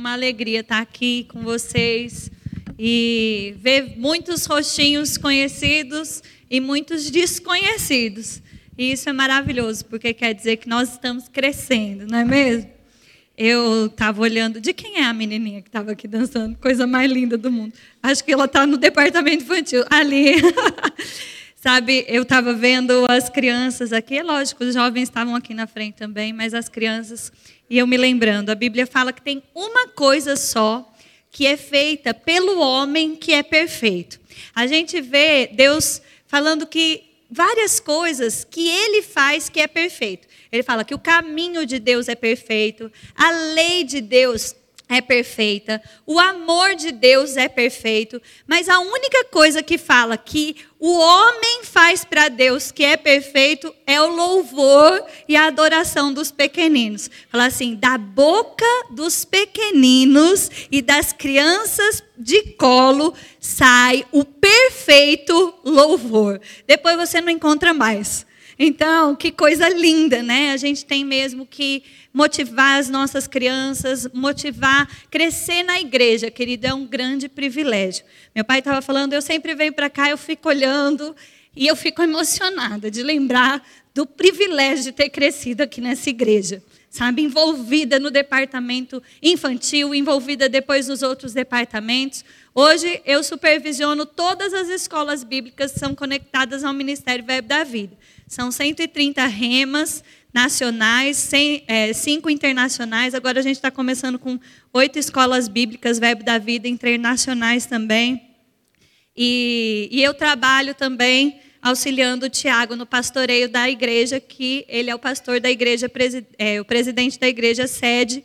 uma alegria estar aqui com vocês e ver muitos rostinhos conhecidos e muitos desconhecidos. E isso é maravilhoso, porque quer dizer que nós estamos crescendo, não é mesmo? Eu estava olhando. De quem é a menininha que estava aqui dançando? Coisa mais linda do mundo. Acho que ela está no departamento infantil. Ali. Sabe, eu estava vendo as crianças aqui, é lógico, os jovens estavam aqui na frente também, mas as crianças, e eu me lembrando, a Bíblia fala que tem uma coisa só que é feita pelo homem que é perfeito. A gente vê Deus falando que várias coisas que ele faz que é perfeito. Ele fala que o caminho de Deus é perfeito, a lei de Deus é perfeita, o amor de Deus é perfeito, mas a única coisa que fala que o homem faz para Deus que é perfeito é o louvor e a adoração dos pequeninos. Fala assim: da boca dos pequeninos e das crianças de colo sai o perfeito louvor. Depois você não encontra mais. Então, que coisa linda, né? A gente tem mesmo que motivar as nossas crianças, motivar, crescer na igreja, querida, é um grande privilégio. Meu pai estava falando, eu sempre venho para cá, eu fico olhando e eu fico emocionada de lembrar do privilégio de ter crescido aqui nessa igreja. Sabe, envolvida no departamento infantil, envolvida depois nos outros departamentos. Hoje eu supervisiono todas as escolas bíblicas que são conectadas ao Ministério Verbo da Vida. São 130 remas nacionais, 100, é, cinco internacionais. Agora a gente está começando com oito escolas bíblicas, Verbo da Vida, internacionais também. E, e eu trabalho também auxiliando o Tiago no pastoreio da igreja, que ele é o pastor da igreja, é, o presidente da igreja sede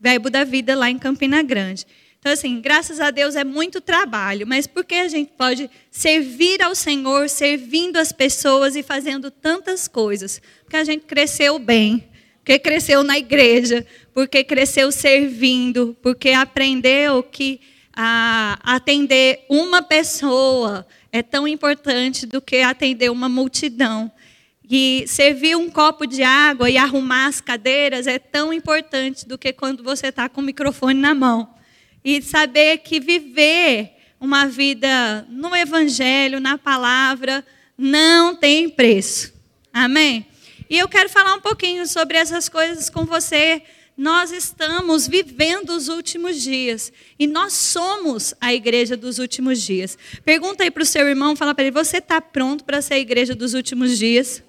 Verbo da Vida lá em Campina Grande. Então, assim, graças a Deus é muito trabalho, mas por que a gente pode servir ao Senhor, servindo as pessoas e fazendo tantas coisas? Porque a gente cresceu bem, porque cresceu na igreja, porque cresceu servindo, porque aprendeu que atender uma pessoa é tão importante do que atender uma multidão. E servir um copo de água e arrumar as cadeiras é tão importante do que quando você está com o microfone na mão e saber que viver uma vida no Evangelho, na palavra, não tem preço. Amém? E eu quero falar um pouquinho sobre essas coisas com você. Nós estamos vivendo os últimos dias e nós somos a igreja dos últimos dias. Pergunta aí para o seu irmão, fala para ele: você está pronto para ser a igreja dos últimos dias?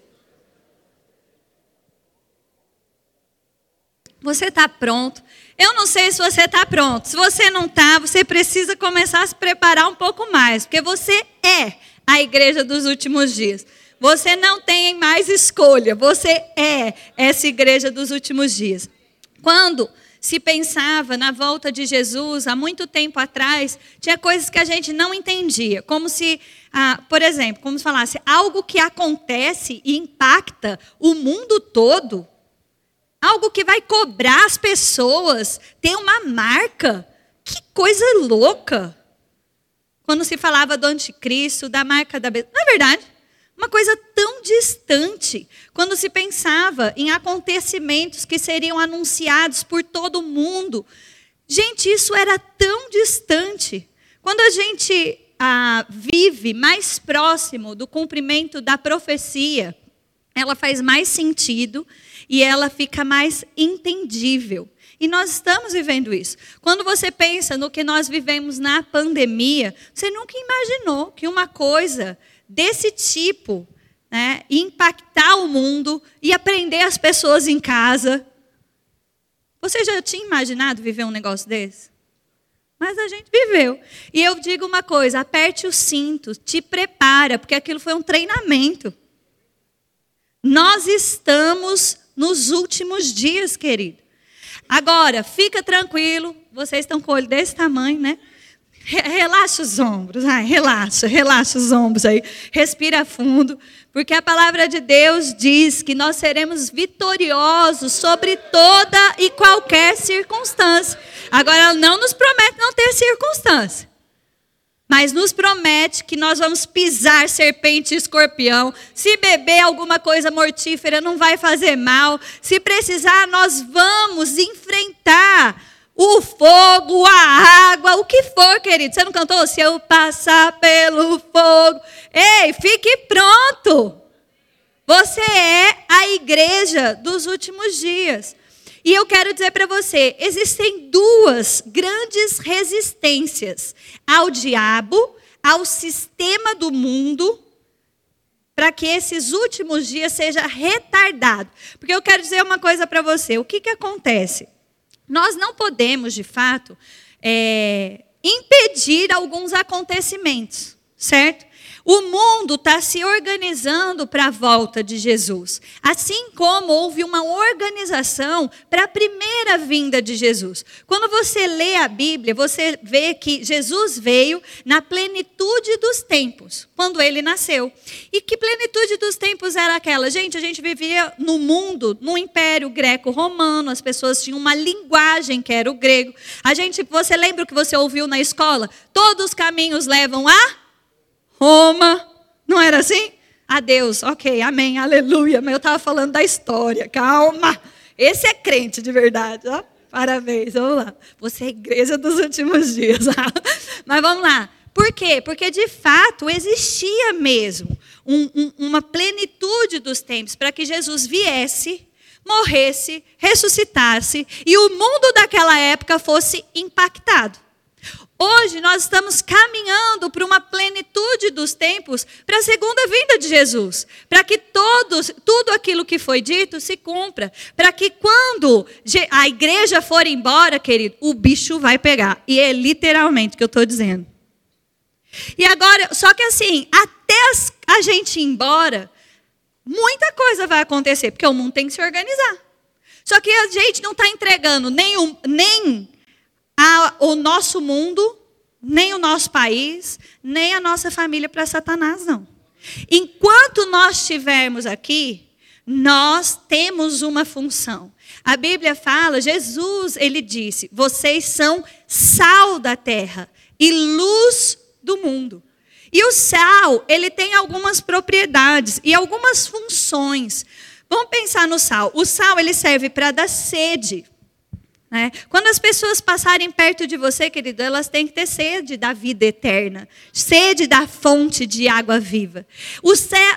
Você está pronto? Eu não sei se você está pronto. Se você não está, você precisa começar a se preparar um pouco mais, porque você é a igreja dos últimos dias. Você não tem mais escolha, você é essa igreja dos últimos dias. Quando se pensava na volta de Jesus, há muito tempo atrás, tinha coisas que a gente não entendia. Como se, ah, por exemplo, como se falasse, algo que acontece e impacta o mundo todo algo que vai cobrar as pessoas, tem uma marca. Que coisa louca! Quando se falava do anticristo, da marca da besta. Não é verdade? Uma coisa tão distante. Quando se pensava em acontecimentos que seriam anunciados por todo mundo. Gente, isso era tão distante. Quando a gente ah, vive mais próximo do cumprimento da profecia, ela faz mais sentido e ela fica mais entendível. E nós estamos vivendo isso. Quando você pensa no que nós vivemos na pandemia, você nunca imaginou que uma coisa desse tipo né, impactar o mundo e aprender as pessoas em casa. Você já tinha imaginado viver um negócio desse? Mas a gente viveu. E eu digo uma coisa: aperte o cinto, te prepara, porque aquilo foi um treinamento. Nós estamos nos últimos dias, querido. Agora, fica tranquilo, vocês estão com o olho desse tamanho, né? Relaxa os ombros, ai, relaxa, relaxa os ombros aí, respira fundo, porque a palavra de Deus diz que nós seremos vitoriosos sobre toda e qualquer circunstância. Agora, ela não nos promete não ter circunstância mas nos promete que nós vamos pisar serpente e escorpião. Se beber alguma coisa mortífera, não vai fazer mal. Se precisar, nós vamos enfrentar o fogo, a água, o que for, querido. Você não cantou? Se eu passar pelo fogo. Ei, fique pronto. Você é a igreja dos últimos dias. E eu quero dizer para você: existem duas grandes resistências ao diabo, ao sistema do mundo, para que esses últimos dias seja retardado. Porque eu quero dizer uma coisa para você: o que, que acontece? Nós não podemos, de fato, é, impedir alguns acontecimentos, certo? O mundo está se organizando para a volta de Jesus. Assim como houve uma organização para a primeira vinda de Jesus. Quando você lê a Bíblia, você vê que Jesus veio na plenitude dos tempos, quando ele nasceu. E que plenitude dos tempos era aquela? Gente, a gente vivia no mundo, no Império Greco-Romano, as pessoas tinham uma linguagem que era o grego. A gente, você lembra o que você ouviu na escola? Todos os caminhos levam a Roma. Não era assim? Adeus, ok, amém, aleluia. Mas eu estava falando da história, calma. Esse é crente de verdade, ó. Parabéns, vamos lá. Você é a igreja dos últimos dias. Mas vamos lá. Por quê? Porque de fato existia mesmo um, um, uma plenitude dos tempos para que Jesus viesse, morresse, ressuscitasse e o mundo daquela época fosse impactado. Hoje nós estamos caminhando para uma plenitude dos tempos, para a segunda vinda de Jesus, para que todos, tudo aquilo que foi dito se cumpra, para que quando a igreja for embora, querido, o bicho vai pegar. E é literalmente o que eu estou dizendo. E agora, só que assim, até a gente ir embora, muita coisa vai acontecer, porque o mundo tem que se organizar. Só que a gente não está entregando nem, um, nem a, o nosso mundo, nem o nosso país, nem a nossa família para Satanás, não. Enquanto nós estivermos aqui, nós temos uma função. A Bíblia fala, Jesus, ele disse: vocês são sal da terra e luz do mundo. E o sal, ele tem algumas propriedades e algumas funções. Vamos pensar no sal. O sal, ele serve para dar sede. Né? Quando as pessoas passarem perto de você, querido, elas têm que ter sede da vida eterna, sede da fonte de água viva. O,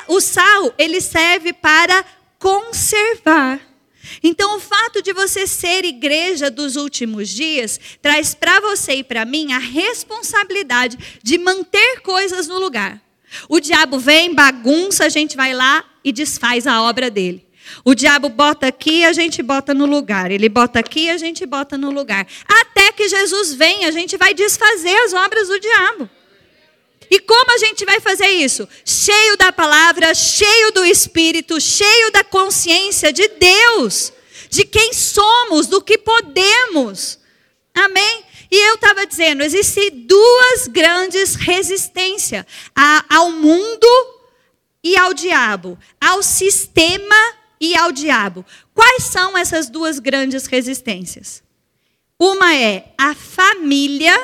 o sal, ele serve para conservar. Então, o fato de você ser igreja dos últimos dias traz para você e para mim a responsabilidade de manter coisas no lugar. O diabo vem, bagunça, a gente vai lá e desfaz a obra dele. O diabo bota aqui, a gente bota no lugar. Ele bota aqui, a gente bota no lugar. Até que Jesus vem, a gente vai desfazer as obras do diabo. E como a gente vai fazer isso? Cheio da palavra, cheio do Espírito, cheio da consciência de Deus, de quem somos, do que podemos. Amém? E eu estava dizendo, existem duas grandes resistências ao mundo e ao diabo, ao sistema e ao diabo. Quais são essas duas grandes resistências? Uma é a família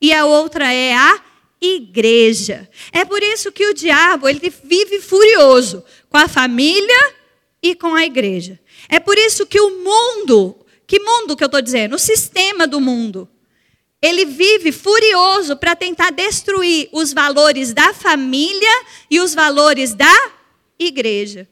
e a outra é a igreja. É por isso que o diabo ele vive furioso com a família e com a igreja. É por isso que o mundo, que mundo que eu estou dizendo? O sistema do mundo. Ele vive furioso para tentar destruir os valores da família e os valores da igreja.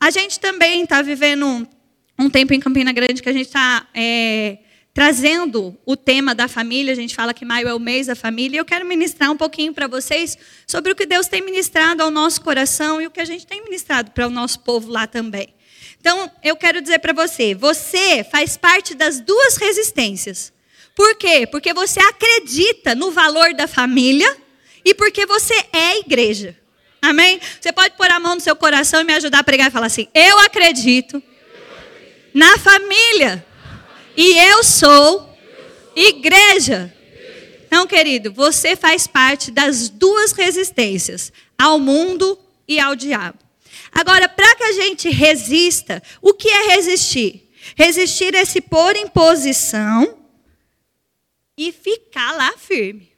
A gente também está vivendo um, tempo em Campina Grande que a gente está é, trazendo o tema da família. A gente fala que maio é o mês da família. E eu quero ministrar um pouquinho para vocês sobre o que Deus tem ministrado ao nosso coração e o que a gente tem ministrado para o nosso povo lá também. Então, eu quero dizer para você: você faz parte das duas resistências. Por quê? Porque você acredita no valor da família e porque você é igreja. Amém? Você pode pôr a mão no seu coração e me ajudar a pregar e falar assim: Eu acredito na família e eu sou igreja. Então, querido, você faz parte das duas resistências, ao mundo e ao diabo. Agora, para que a gente resista, o que é resistir? Resistir é se pôr em posição e ficar lá firme.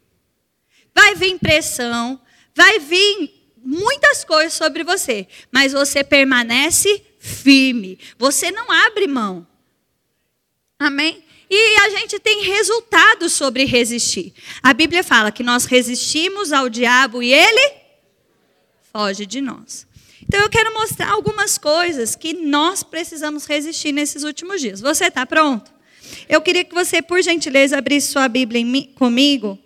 Vai vir pressão, vai vir muitas coisas sobre você, mas você permanece firme. Você não abre mão. Amém? E a gente tem resultados sobre resistir. A Bíblia fala que nós resistimos ao diabo e ele foge de nós. Então eu quero mostrar algumas coisas que nós precisamos resistir nesses últimos dias. Você está pronto? Eu queria que você, por gentileza, abrisse sua Bíblia comigo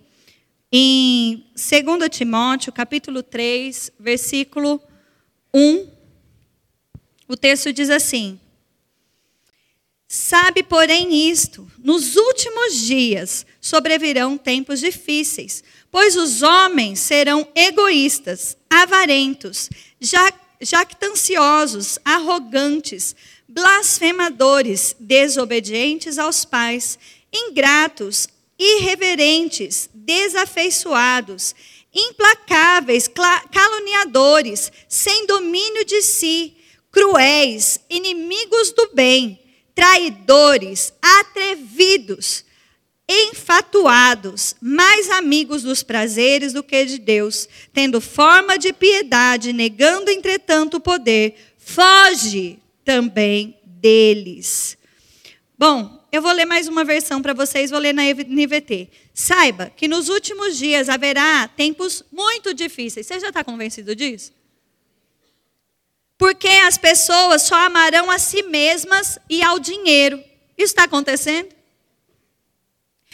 em 2 Timóteo, capítulo 3, versículo 1. O texto diz assim: Sabe, porém, isto: nos últimos dias sobrevirão tempos difíceis, pois os homens serão egoístas, avarentos, jactanciosos, arrogantes, blasfemadores, desobedientes aos pais, ingratos, irreverentes, desafeiçoados, implacáveis, caluniadores, sem domínio de si, cruéis, inimigos do bem traidores, atrevidos, enfatuados, mais amigos dos prazeres do que de Deus, tendo forma de piedade, negando entretanto o poder, foge também deles. Bom, eu vou ler mais uma versão para vocês, vou ler na NVT. Saiba que nos últimos dias haverá tempos muito difíceis. Você já está convencido disso? Porque as pessoas só amarão a si mesmas e ao dinheiro. Isso está acontecendo?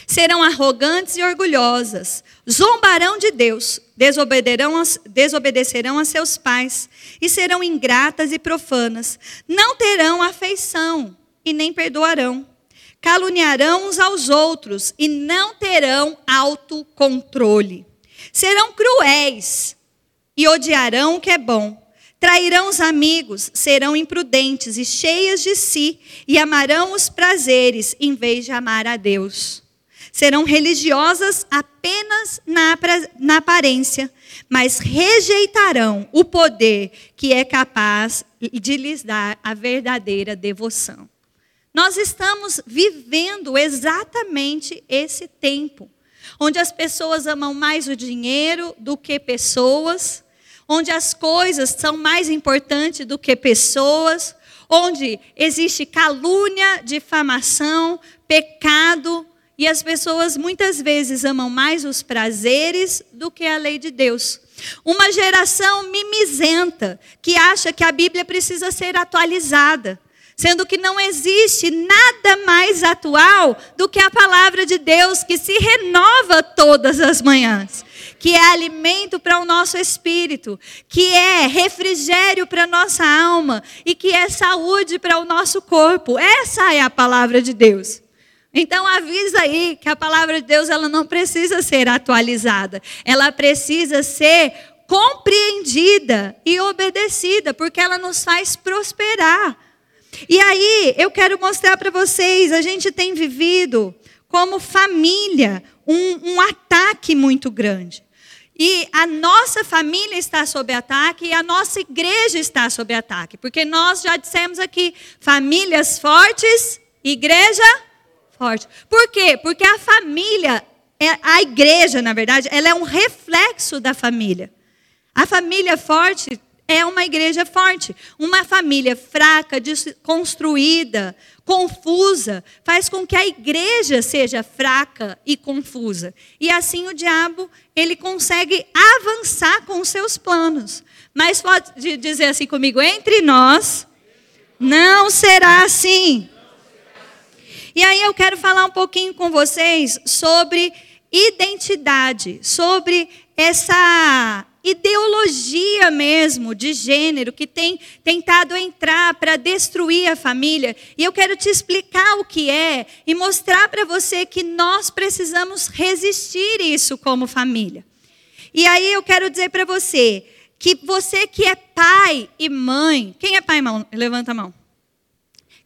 Serão arrogantes e orgulhosas, zombarão de Deus, desobedecerão a seus pais e serão ingratas e profanas. Não terão afeição e nem perdoarão. Caluniarão uns aos outros e não terão autocontrole. Serão cruéis e odiarão o que é bom Trairão os amigos, serão imprudentes e cheias de si, e amarão os prazeres em vez de amar a Deus. Serão religiosas apenas na, na aparência, mas rejeitarão o poder que é capaz de lhes dar a verdadeira devoção. Nós estamos vivendo exatamente esse tempo, onde as pessoas amam mais o dinheiro do que pessoas onde as coisas são mais importantes do que pessoas, onde existe calúnia, difamação, pecado, e as pessoas muitas vezes amam mais os prazeres do que a lei de Deus. Uma geração mimizenta que acha que a Bíblia precisa ser atualizada, sendo que não existe nada mais atual do que a palavra de Deus que se renova todas as manhãs que é alimento para o nosso espírito, que é refrigério para a nossa alma e que é saúde para o nosso corpo. Essa é a palavra de Deus. Então avisa aí que a palavra de Deus ela não precisa ser atualizada, ela precisa ser compreendida e obedecida, porque ela nos faz prosperar. E aí, eu quero mostrar para vocês, a gente tem vivido como família um, um ataque muito grande. E a nossa família está sob ataque e a nossa igreja está sob ataque. Porque nós já dissemos aqui: famílias fortes, igreja forte. Por quê? Porque a família, é, a igreja, na verdade, ela é um reflexo da família. A família forte é uma igreja forte. Uma família fraca, desconstruída, confusa, faz com que a igreja seja fraca e confusa. E assim o diabo, ele consegue avançar com os seus planos. Mas pode dizer assim comigo, entre nós não será assim. E aí eu quero falar um pouquinho com vocês sobre identidade, sobre essa ideologia mesmo de gênero que tem tentado entrar para destruir a família. E eu quero te explicar o que é e mostrar para você que nós precisamos resistir isso como família. E aí eu quero dizer para você que você que é pai e mãe, quem é pai e mãe? Levanta a mão.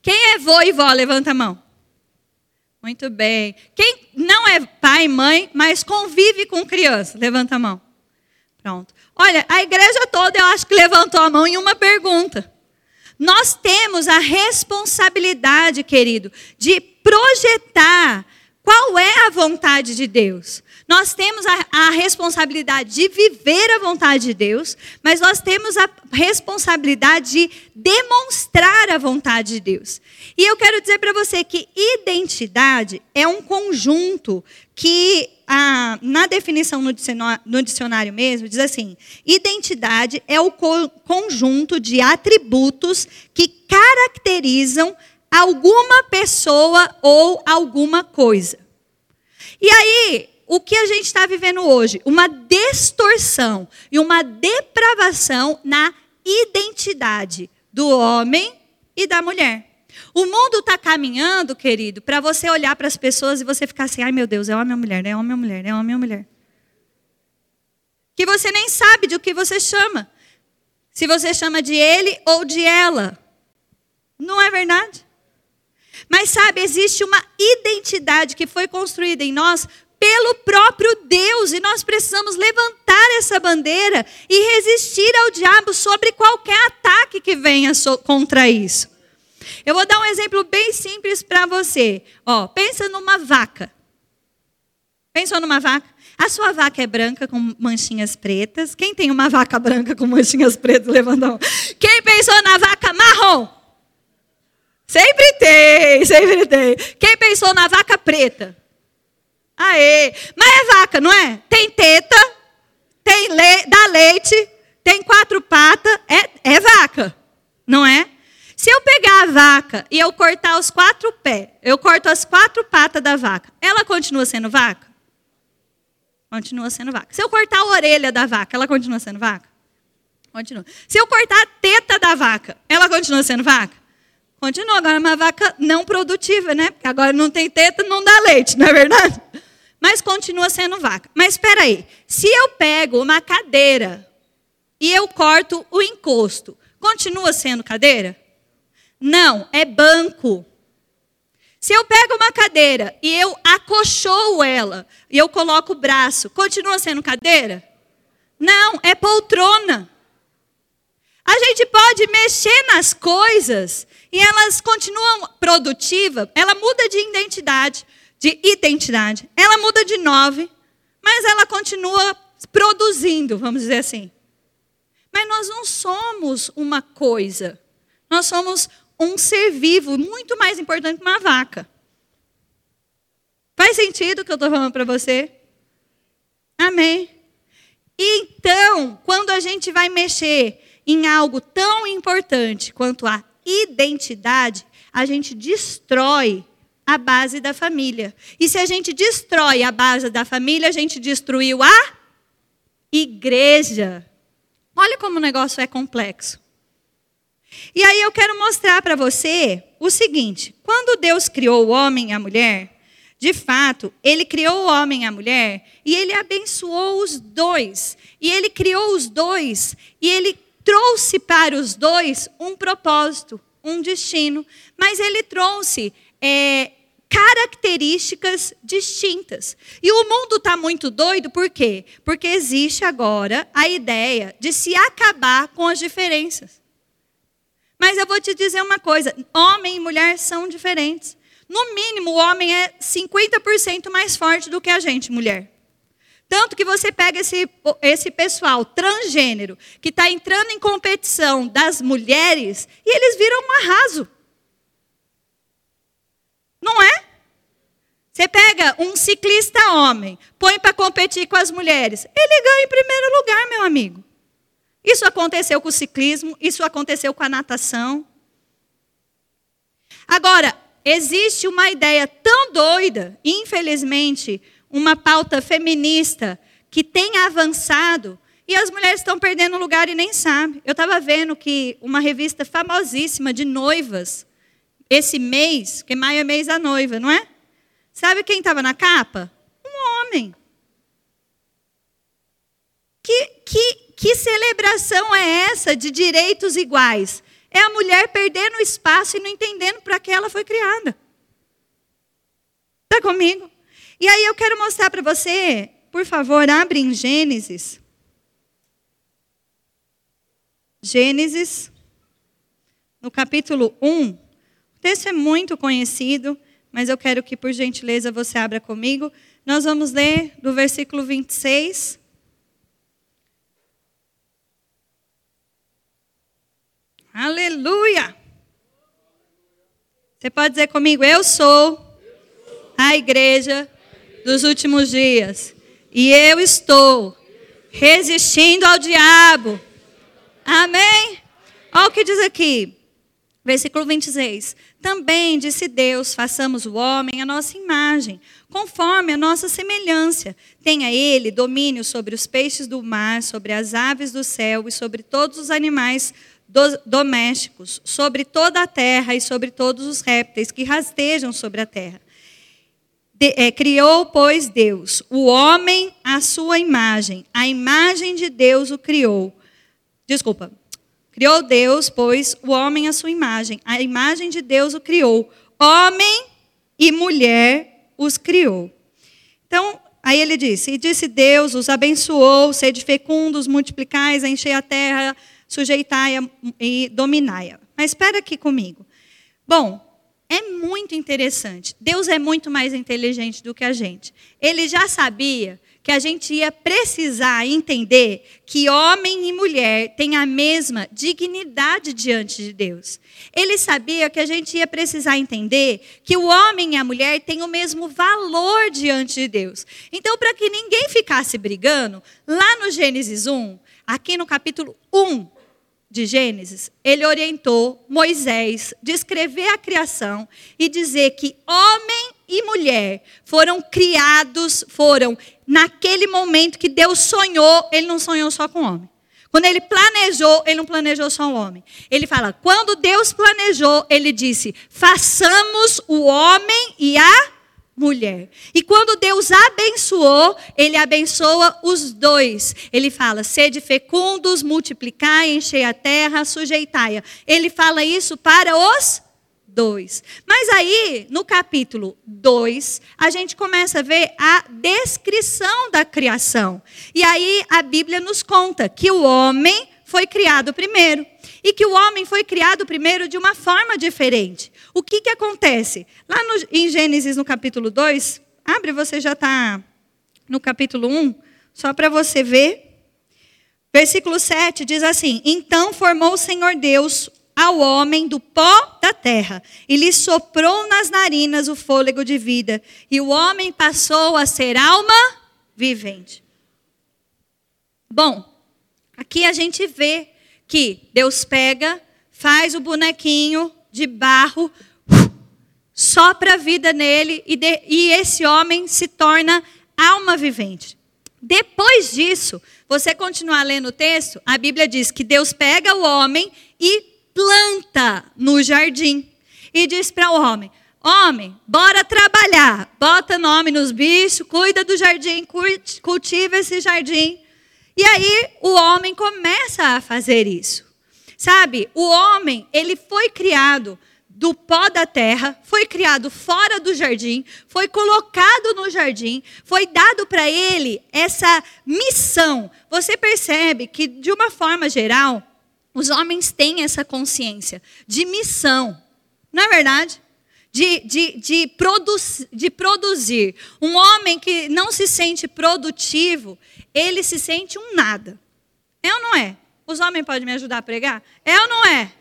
Quem é vô e vó? Levanta a mão. Muito bem. Quem não é pai e mãe, mas convive com criança? Levanta a mão. Pronto. Olha, a igreja toda eu acho que levantou a mão em uma pergunta. Nós temos a responsabilidade, querido, de projetar Qual é a vontade de Deus? Nós temos a, a, responsabilidade de viver a vontade de Deus, mas nós temos a responsabilidade de demonstrar a vontade de Deus. E eu quero dizer para você que identidade é um conjunto que, a, na definição no dicionário, no dicionário mesmo, diz assim: identidade é o co conjunto de atributos que caracterizam alguma pessoa ou alguma coisa. E aí, o que a gente está vivendo hoje? Uma distorção e uma depravação na identidade do homem e da mulher. O mundo está caminhando, querido, para você olhar para as pessoas e você ficar assim: ai meu Deus, é homem ou mulher, é homem ou mulher, é homem ou mulher. Que você nem sabe de o que você chama. Se você chama de ele ou de ela. Não é verdade? Mas sabe, existe uma identidade que foi construída em nós pelo próprio Deus e nós precisamos levantar essa bandeira e resistir ao diabo sobre qualquer ataque que venha contra isso. Eu vou dar um exemplo bem simples para você. Ó, pensa numa vaca. Pensou numa vaca? A sua vaca é branca com manchinhas pretas. Quem tem uma vaca branca com manchinhas pretas, levanta a mão. Quem pensou na vaca marrom? Sempre tem, sempre tem. Quem pensou na vaca preta? Aê! Mas é vaca, não é? Tem teta, tem le dá leite, tem quatro patas, é, é vaca, não é? Se eu pegar a vaca e eu cortar os quatro pés, eu corto as quatro patas da vaca, ela continua sendo vaca? Continua sendo vaca. Se eu cortar a orelha da vaca, ela continua sendo vaca? Continua. Se eu cortar a teta da vaca, ela continua sendo vaca? Continua, agora é uma vaca não produtiva, né? Porque agora não tem teta, não dá leite, não é verdade? Mas continua sendo vaca. Mas espera aí, se eu pego uma cadeira e eu corto o encosto, continua sendo cadeira? Não, é banco. Se eu pego uma cadeira e eu acolchoo ela e eu coloco o braço, continua sendo cadeira? Não, é poltrona. A gente pode mexer nas coisas e elas continuam produtivas, ela muda de identidade, de identidade. Ela muda de nove, mas ela continua produzindo, vamos dizer assim. Mas nós não somos uma coisa. Nós somos um ser vivo, muito mais importante que uma vaca. Faz sentido o que eu estou falando para você? Amém. Então, quando a gente vai mexer em algo tão importante quanto a identidade, a gente destrói a base da família. E se a gente destrói a base da família, a gente destruiu a igreja. Olha como o negócio é complexo. E aí eu quero mostrar para você o seguinte: quando Deus criou o homem e a mulher, de fato, ele criou o homem e a mulher e ele abençoou os dois. E ele criou os dois e ele trouxe para os dois um propósito, um destino, mas ele trouxe é, características distintas. E o mundo está muito doido, por quê? Porque existe agora a ideia de se acabar com as diferenças. Mas eu vou te dizer uma coisa: homem e mulher são diferentes. No mínimo, o homem é 50% mais forte do que a gente, mulher. Tanto que você pega esse, esse pessoal transgênero que está entrando em competição das mulheres e eles viram um arraso. Não é? Você pega um ciclista homem, põe para competir com as mulheres, ele ganha em primeiro lugar, meu amigo. Isso aconteceu com o ciclismo, isso aconteceu com a natação. Agora, existe uma ideia tão doida, infelizmente, uma pauta feminista que tem avançado e as mulheres estão perdendo lugar e nem sabem. Eu estava vendo que uma revista famosíssima de noivas, esse mês, que maio é mês da noiva, não é? Sabe quem estava na capa? Um homem. Que, que, que celebração é essa de direitos iguais? É a mulher perdendo espaço e não entendendo para que ela foi criada. Está comigo? E aí eu quero mostrar para você, por favor, abre em Gênesis. Gênesis, no capítulo 1. Texto é muito conhecido, mas eu quero que, por gentileza, você abra comigo. Nós vamos ler do versículo 26. Aleluia! Você pode dizer comigo: Eu sou a igreja dos últimos dias. E eu estou resistindo ao diabo. Amém? Olha o que diz aqui. Versículo 26. Também disse Deus: façamos o homem à nossa imagem, conforme a nossa semelhança. Tenha ele domínio sobre os peixes do mar, sobre as aves do céu e sobre todos os animais do, domésticos, sobre toda a terra e sobre todos os répteis que rastejam sobre a terra. De, é, criou, pois, Deus o homem à sua imagem, a imagem de Deus o criou. Desculpa. Criou Deus, pois, o homem à sua imagem, a imagem de Deus o criou. Homem e mulher os criou. Então, aí ele disse: E disse Deus, os abençoou, sede fecundos, multiplicais, enchei a terra, sujeitai-a e dominai-a. Mas espera aqui comigo. Bom, é muito interessante. Deus é muito mais inteligente do que a gente. Ele já sabia que a gente ia precisar entender que homem e mulher têm a mesma dignidade diante de Deus. Ele sabia que a gente ia precisar entender que o homem e a mulher têm o mesmo valor diante de Deus. Então, para que ninguém ficasse brigando, lá no Gênesis 1, aqui no capítulo 1, de Gênesis, ele orientou Moisés descrever a criação e dizer que homem e mulher foram criados, foram naquele momento que Deus sonhou, ele não sonhou só com homem. Quando ele planejou, ele não planejou só o homem. Ele fala: quando Deus planejou, ele disse: façamos o homem e a mulher. E quando Deus abençoou, ele abençoa os dois. Ele fala: sede fecundos, multiplicai, enchei a terra, sujeitai-a. Ele fala isso para os dois. Mas aí, no capítulo 2, a gente começa a ver a descrição da criação. E aí a Bíblia nos conta que o homem foi criado primeiro. E que o homem foi criado primeiro de uma forma diferente. O que, que acontece? Lá no, em Gênesis, no capítulo 2, abre, você já está no capítulo 1, só para você ver. Versículo 7 diz assim: Então formou o Senhor Deus ao homem do pó da terra e lhe soprou nas narinas o fôlego de vida, e o homem passou a ser alma vivente. Bom, aqui a gente vê que Deus pega, faz o bonequinho de barro, sopra a vida nele e, de, e esse homem se torna alma vivente. Depois disso, você continuar lendo o texto, a Bíblia diz que Deus pega o homem e planta no jardim. E diz para o homem: Homem, bora trabalhar. Bota nome nos bichos, cuida do jardim, cultiva esse jardim. E aí o homem começa a fazer isso. Sabe, o homem, ele foi criado do pó da terra, foi criado fora do jardim, foi colocado no jardim, foi dado para ele essa missão. Você percebe que, de uma forma geral, os homens têm essa consciência de missão, não é verdade? De, de, de, de produzir. Um homem que não se sente produtivo, ele se sente um nada. É ou não é? Os homens podem me ajudar a pregar? É ou não é?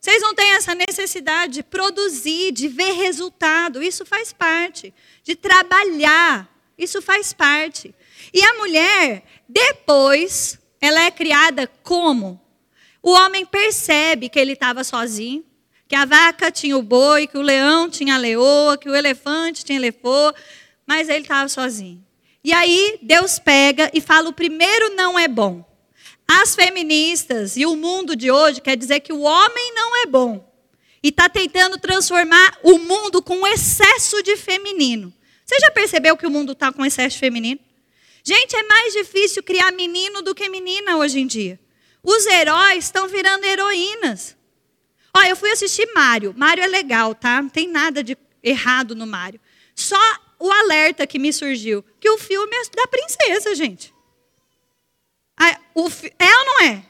Vocês não têm essa necessidade de produzir, de ver resultado. Isso faz parte. De trabalhar. Isso faz parte. E a mulher, depois, ela é criada como? O homem percebe que ele estava sozinho, que a vaca tinha o boi, que o leão tinha a leoa, que o elefante tinha elefô, mas ele estava sozinho. E aí Deus pega e fala: o primeiro não é bom. As feministas e o mundo de hoje quer dizer que o homem não é bom. E está tentando transformar o mundo com excesso de feminino. Você já percebeu que o mundo está com excesso de feminino? Gente, é mais difícil criar menino do que menina hoje em dia. Os heróis estão virando heroínas. Ó, eu fui assistir Mário. Mário é legal, tá? Não tem nada de errado no Mário. Só o alerta que me surgiu, que o filme é da princesa, gente. Ah, o, é ou não é?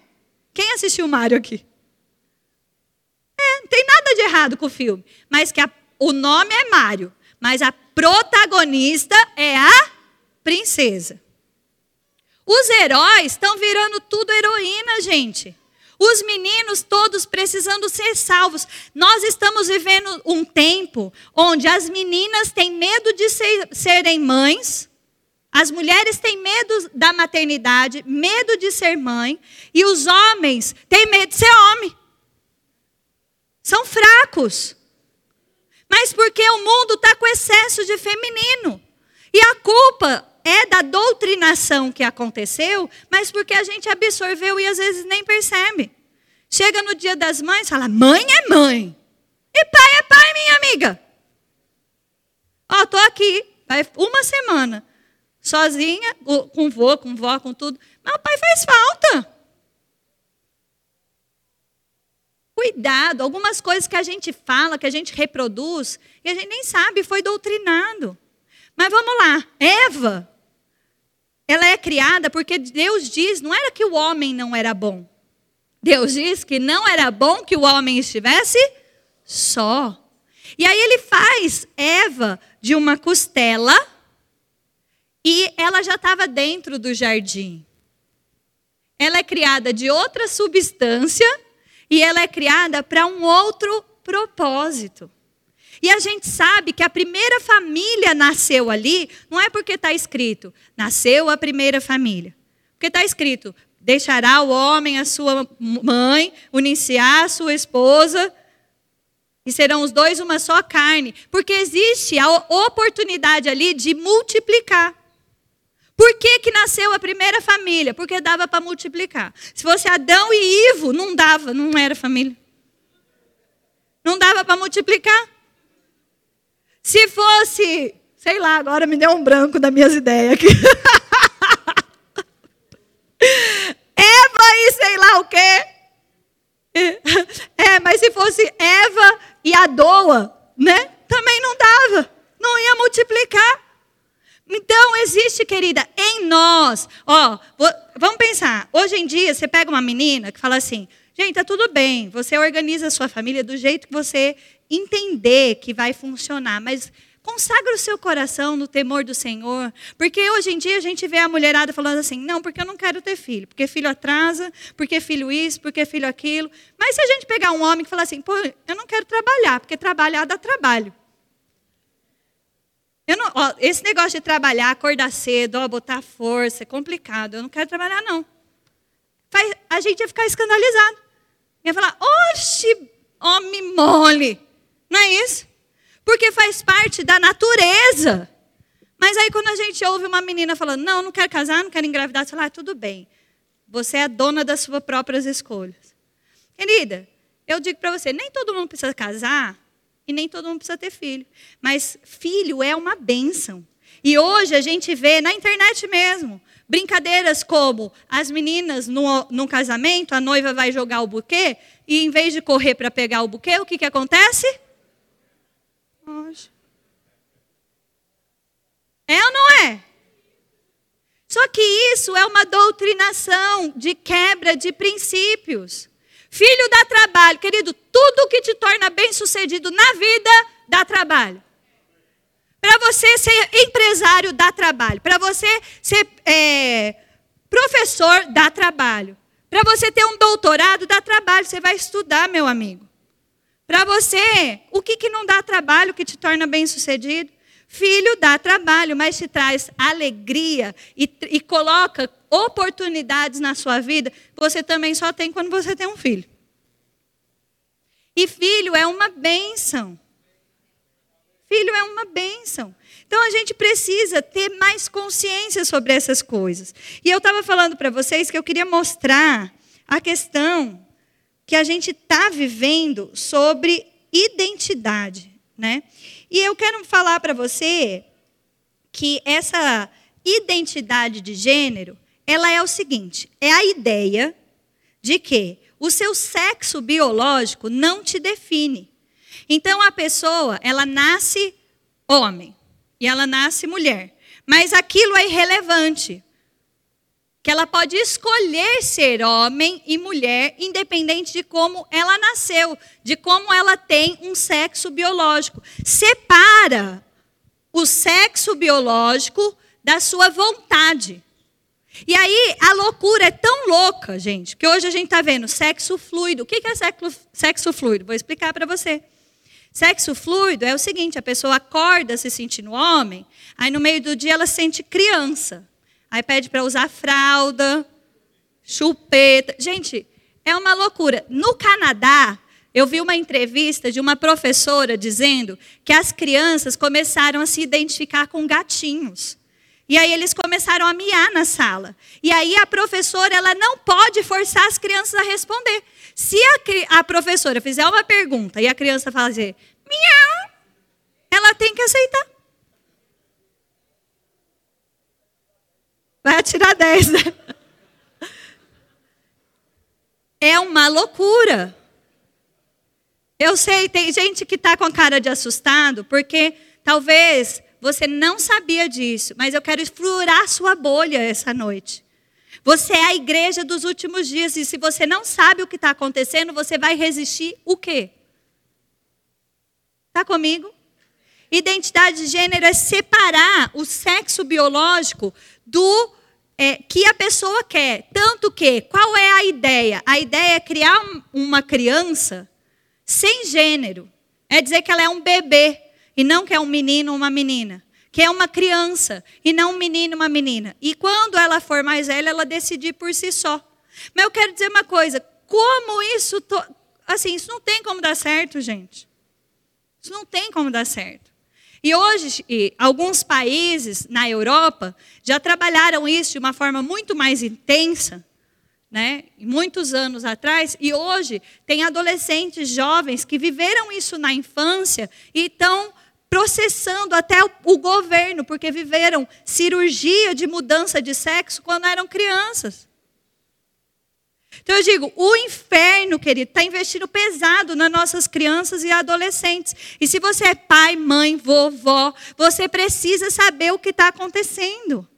Quem assistiu Mário aqui? É, não tem nada de errado com o filme. Mas que a o nome é Mário, mas a protagonista é a princesa. Os heróis estão virando tudo heroína, gente. Os meninos todos precisando ser salvos. Nós estamos vivendo um tempo onde as meninas têm medo de ser, serem mães, as mulheres têm medo da maternidade, medo de ser mãe, e os homens têm medo de ser homem. São fracos. Mas porque o mundo está com excesso de feminino. E a culpa é da doutrinação que aconteceu, mas porque a gente absorveu e às vezes nem percebe. Chega no dia das mães, fala: mãe é mãe. E pai é pai, minha amiga. Ó, oh, tô aqui, uma semana, sozinha, com vô, com vó, com tudo. Mas o pai faz falta. Cuidado, algumas coisas que a gente fala, que a gente reproduz, e a gente nem sabe, foi doutrinado. Mas vamos lá, Eva, ela é criada porque Deus diz, não era que o homem não era bom. Deus diz que não era bom que o homem estivesse só. E aí ele faz Eva de uma costela e ela já estava dentro do jardim. Ela é criada de outra substância e ela é criada para um outro propósito. E a gente sabe que a primeira família nasceu ali, não é porque está escrito, nasceu a primeira família. Porque está escrito, deixará o homem a sua mãe, uniciar a sua esposa, e serão os dois uma só carne. Porque existe a oportunidade ali de multiplicar. Por que, que nasceu a primeira família? Porque dava para multiplicar. Se fosse Adão e Ivo, não dava, não era família. Não dava para multiplicar. Se fosse, sei lá, agora me deu um branco das minhas ideias aqui. Eva e sei lá o quê. É, mas se fosse Eva e Adoa, né? Também não dava. Não ia multiplicar. Então, existe, querida, em nós. Ó, vamos pensar. Hoje em dia, você pega uma menina que fala assim: gente, tá tudo bem, você organiza a sua família do jeito que você entender que vai funcionar, mas consagra o seu coração no temor do Senhor, porque hoje em dia a gente vê a mulherada falando assim: não, porque eu não quero ter filho, porque filho atrasa, porque filho isso, porque filho aquilo. Mas se a gente pegar um homem que fala assim: pô, eu não quero trabalhar, porque trabalhar dá trabalho. Não, ó, esse negócio de trabalhar, acordar cedo, ó, botar força, é complicado. Eu não quero trabalhar, não. Faz, a gente ia ficar escandalizado. Ia falar, oxe, homem mole. Não é isso? Porque faz parte da natureza. Mas aí quando a gente ouve uma menina falando, não, não quero casar, não quero engravidar, você fala, ah, tudo bem. Você é dona das suas próprias escolhas. Querida, eu digo para você, nem todo mundo precisa casar e nem todo mundo precisa ter filho. Mas filho é uma bênção. E hoje a gente vê na internet mesmo brincadeiras como as meninas no, no casamento, a noiva vai jogar o buquê e em vez de correr para pegar o buquê, o que, que acontece? É ou não é? Só que isso é uma doutrinação de quebra de princípios. Filho dá trabalho, querido, tudo que te torna bem-sucedido na vida dá trabalho. Para você ser empresário, dá trabalho. Para você ser é, professor, dá trabalho. Para você ter um doutorado, dá trabalho. Você vai estudar, meu amigo. Para você, o que, que não dá trabalho que te torna bem-sucedido? Filho dá trabalho, mas te traz alegria e, e coloca oportunidades na sua vida que você também só tem quando você tem um filho. E filho é uma bênção. Filho é uma bênção. Então a gente precisa ter mais consciência sobre essas coisas. E eu estava falando para vocês que eu queria mostrar a questão que a gente está vivendo sobre identidade, né? E eu quero falar para você que essa identidade de gênero, ela é o seguinte: é a ideia de que o seu sexo biológico não te define. Então a pessoa, ela nasce homem e ela nasce mulher, mas aquilo é irrelevante. Que ela pode escolher ser homem e mulher, independente de como ela nasceu, de como ela tem um sexo biológico. Separa o sexo biológico da sua vontade. E aí a loucura é tão louca, gente, que hoje a gente está vendo sexo fluido. O que é sexo, fluido? Vou explicar para você. Sexo fluido é o seguinte: a pessoa acorda se sentindo homem, aí no meio do dia ela se sente criança. Aí pede para usar fralda, chupeta. Gente, é uma loucura. No Canadá, eu vi uma entrevista de uma professora dizendo que as crianças começaram a se identificar com gatinhos. E aí eles começaram a miar na sala. E aí a professora, ela não pode forçar as crianças a responder. Se a, a professora fizer uma pergunta e a criança fazer miau, ela tem que aceitar. Vai tirar 10, né? É uma loucura. Eu sei, tem gente que está com a cara de assustado, porque talvez você não sabia disso, mas eu quero furar sua bolha essa noite. Você é a igreja dos últimos dias, e se você não sabe o que está acontecendo, você vai resistir o quê? Está comigo? Identidade de gênero é separar o sexo biológico do é, que a pessoa quer. Tanto que, qual é a ideia? A ideia é criar uma criança sem gênero. É dizer que ela é um bebê e não que é um menino ou uma menina. Que é uma criança e não um menino ou uma menina. E quando ela for mais velha, ela decidir por si só. Mas eu quero dizer uma coisa: como isso. To... Assim, isso não tem como dar certo, gente. Isso não tem como dar certo. E hoje, alguns países na Europa já trabalharam isso de uma forma muito mais intensa, né? muitos anos atrás, e hoje tem adolescentes jovens que viveram isso na infância e estão processando até o governo, porque viveram cirurgia de mudança de sexo quando eram crianças. Então eu digo, o inferno, querido, está investindo pesado nas nossas crianças e adolescentes. E se você é pai, mãe, vovó, você precisa saber o que está acontecendo.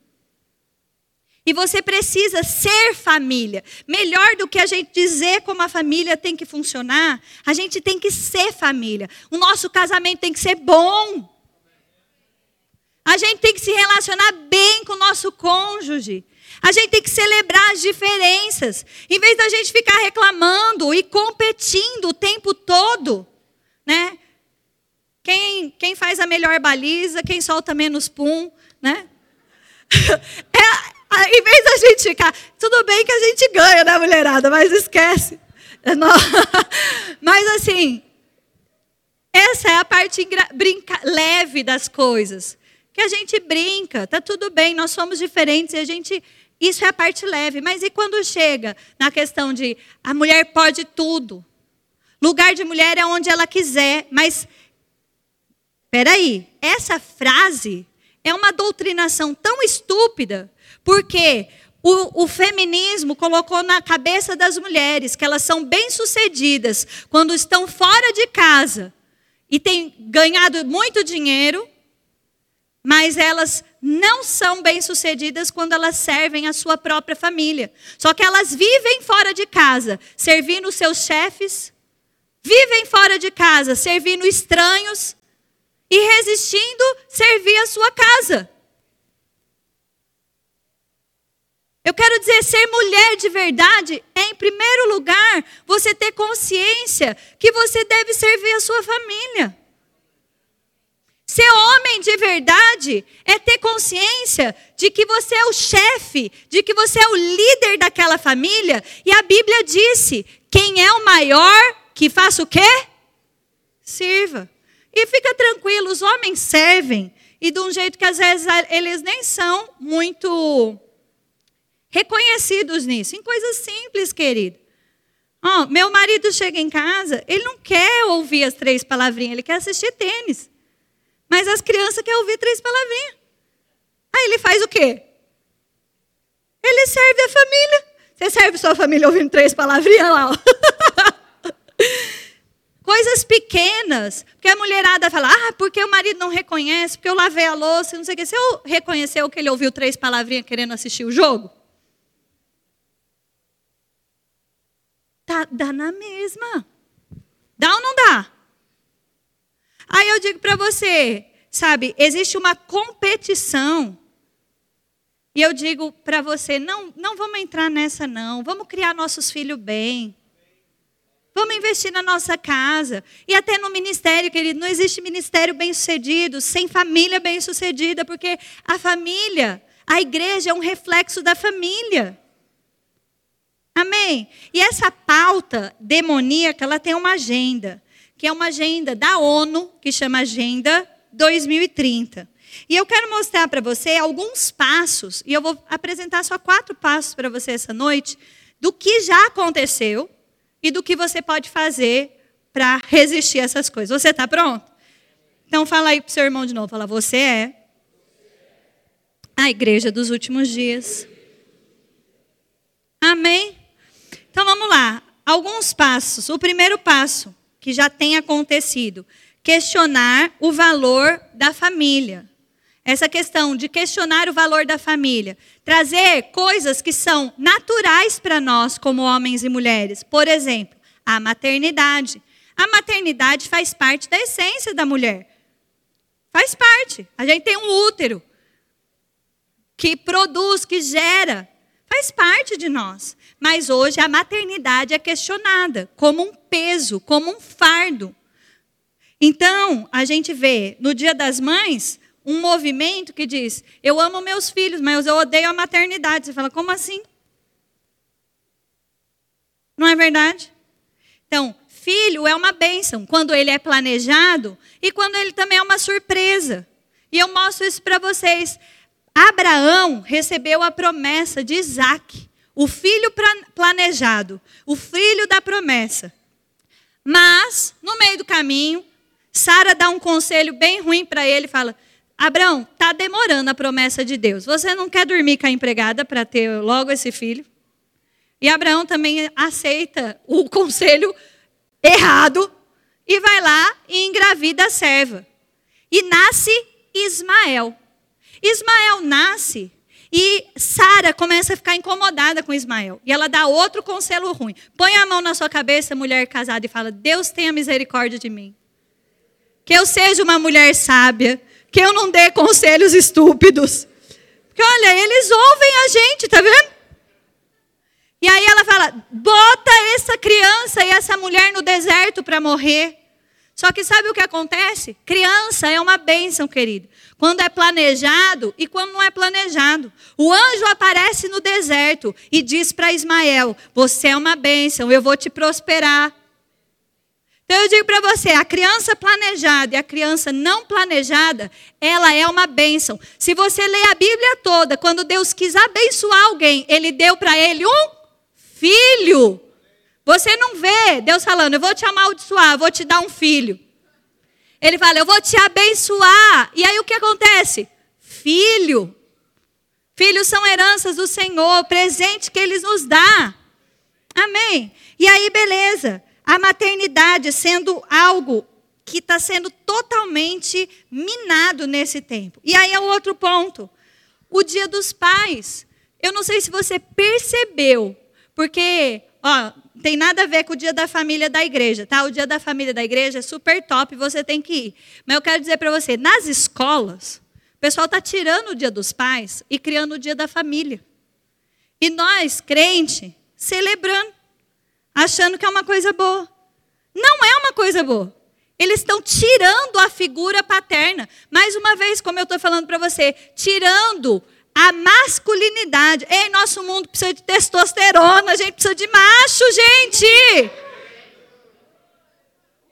E você precisa ser família. Melhor do que a gente dizer como a família tem que funcionar, a gente tem que ser família. O nosso casamento tem que ser bom. A gente tem que se relacionar bem com o nosso cônjuge. A gente tem que celebrar as diferenças. Em vez da gente ficar reclamando e competindo o tempo todo, né? Quem, quem faz a melhor baliza, quem solta menos pum, né? É, em vez da gente ficar, tudo bem que a gente ganha, né, mulherada, mas esquece. É mas assim, essa é a parte brinca, leve das coisas. Que a gente brinca, tá tudo bem, nós somos diferentes e a gente isso é a parte leve. Mas e quando chega na questão de a mulher pode tudo? Lugar de mulher é onde ela quiser. Mas, peraí, essa frase é uma doutrinação tão estúpida, porque o, o, feminismo colocou na cabeça das mulheres que elas são bem-sucedidas quando estão fora de casa e têm ganhado muito dinheiro, mas elas não são bem-sucedidas quando elas servem a sua própria família. Só que elas vivem fora de casa, servindo seus chefes, vivem fora de casa, servindo estranhos e resistindo servir a sua casa. Eu quero dizer, ser mulher de verdade é, em primeiro lugar, você ter consciência que você deve servir a sua família. Ser homem de verdade é ter consciência de que você é o chefe, de que você é o líder daquela família. E a Bíblia disse: quem é o maior, que faça o quê? Sirva. E fica tranquilo, os homens servem. E de um jeito que às vezes eles nem são muito reconhecidos nisso. Em coisas simples, querido. Oh, meu marido chega em casa, ele não quer ouvir as três palavrinhas, ele quer assistir tênis. Mas as crianças querem ouvir três palavrinhas. Aí ele faz o quê? Ele serve a família. Você serve sua família ouvindo três palavrinhas lá, ó. Coisas pequenas, porque a mulherada fala, ah, porque o marido não reconhece, porque eu lavei a louça, não sei o quê. Você reconheceu que ele ouviu três palavrinhas querendo assistir o jogo? Tá, dá na mesma. Dá ou não dá? Eu digo para você, sabe, existe uma competição. E eu digo para você, não, não vamos entrar nessa não. Vamos criar nossos filhos bem. Vamos investir na nossa casa. E até no ministério, querido, não existe ministério bem-sucedido sem família bem-sucedida, porque a família, a igreja é um reflexo da família. Amém? E essa pauta demoníaca, ela tem uma agenda, que é uma agenda da ONU, que chama Agenda 2030. E eu quero mostrar para você alguns passos, e eu vou apresentar só quatro passos para você essa noite, do que já aconteceu e do que você pode fazer para resistir a essas coisas. Você está pronto? Então fala aí para o seu irmão de novo. Fala, você é a igreja dos últimos dias. Amém? Então vamos lá. Alguns passos. O primeiro passo que já tem acontecido: questionar o valor da família. Essa questão de questionar o valor da família, trazer coisas que são naturais para nós como homens e mulheres. Por exemplo, a maternidade. A maternidade faz parte da essência da mulher. Faz parte. A gente tem um útero que produz, que gera. Faz parte de nós. Mas hoje a maternidade é questionada como um peso, como um fardo. Então, a gente vê no Dia das Mães um movimento que diz: Eu amo meus filhos, mas eu odeio a maternidade. Você fala, como assim? Não é verdade? Então, filho é uma bênção quando ele é planejado e quando ele também é uma surpresa. E eu mostro isso para vocês. Abraão recebeu a promessa de Isaac o filho planejado, o filho da promessa. Mas, no meio do caminho, Sara dá um conselho bem ruim para ele, fala: Abraão, está demorando a promessa de Deus. Você não quer dormir com a empregada para ter logo esse filho? E Abraão também aceita o conselho errado e vai lá e engravida a serva. E nasce Ismael. Ismael nasce e Sara começa a ficar incomodada com Ismael. E ela dá outro conselho ruim. Põe a mão na sua cabeça, mulher casada, e fala: Deus tenha misericórdia de mim. Que eu seja uma mulher sábia. Que eu não dê conselhos estúpidos. Porque olha, eles ouvem a gente, tá vendo? E aí ela fala: bota essa criança e essa mulher no deserto para morrer. Só que sabe o que acontece? Criança é uma bênção, querido quando é planejado e quando não é planejado. O anjo aparece no deserto e diz para Ismael: Você é uma bênção, eu vou te prosperar. Então eu digo para você, a criança planejada e a criança não planejada, ela é uma bênção. Se você lê a Bíblia toda, quando Deus quis abençoar alguém, ele deu para ele um filho. Você não vê Deus falando, eu vou te amaldiçoar, eu vou te dar um filho. Ele fala: Eu vou te abençoar. E aí o que acontece? Filho. Filhos são heranças do Senhor, presente que Ele nos dá. Amém. E aí, beleza. A maternidade sendo algo que está sendo totalmente minado nesse tempo. E aí é o outro ponto. O dia dos pais. Eu não sei se você percebeu, porque Ó, tem nada a ver com o dia da família da igreja, tá? O dia da família da igreja é super top, você tem que ir. Mas eu quero dizer para você, nas escolas, o pessoal está tirando o dia dos pais e criando o dia da família. E nós, crente, celebrando, achando que é uma coisa boa. Não é uma coisa boa. Eles estão tirando a figura paterna. Mais uma vez, como eu estou falando para você, tirando a masculinidade. Ei, nosso mundo precisa de testosterona, a gente precisa de macho, gente.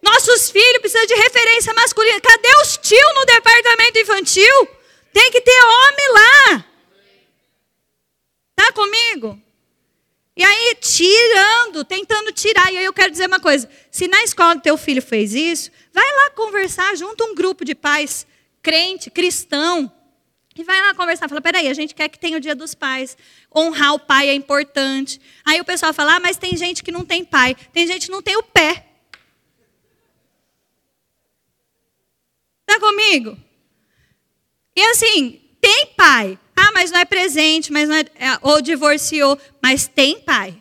Nossos filhos precisam de referência masculina. Cadê os tios no departamento infantil? Tem que ter homem lá. Tá comigo? E aí, tirando, tentando tirar. E aí eu quero dizer uma coisa: se na escola teu filho fez isso, vai lá conversar junto um grupo de pais, crente, cristão, e vai lá conversar, fala, peraí, a gente quer que tenha o dia dos pais. Honrar o pai é importante. Aí o pessoal fala, ah, mas tem gente que não tem pai. Tem gente que não tem o pé. Está comigo? E assim, tem pai. Ah, mas não é presente, mas não é, é, ou divorciou. Mas tem pai.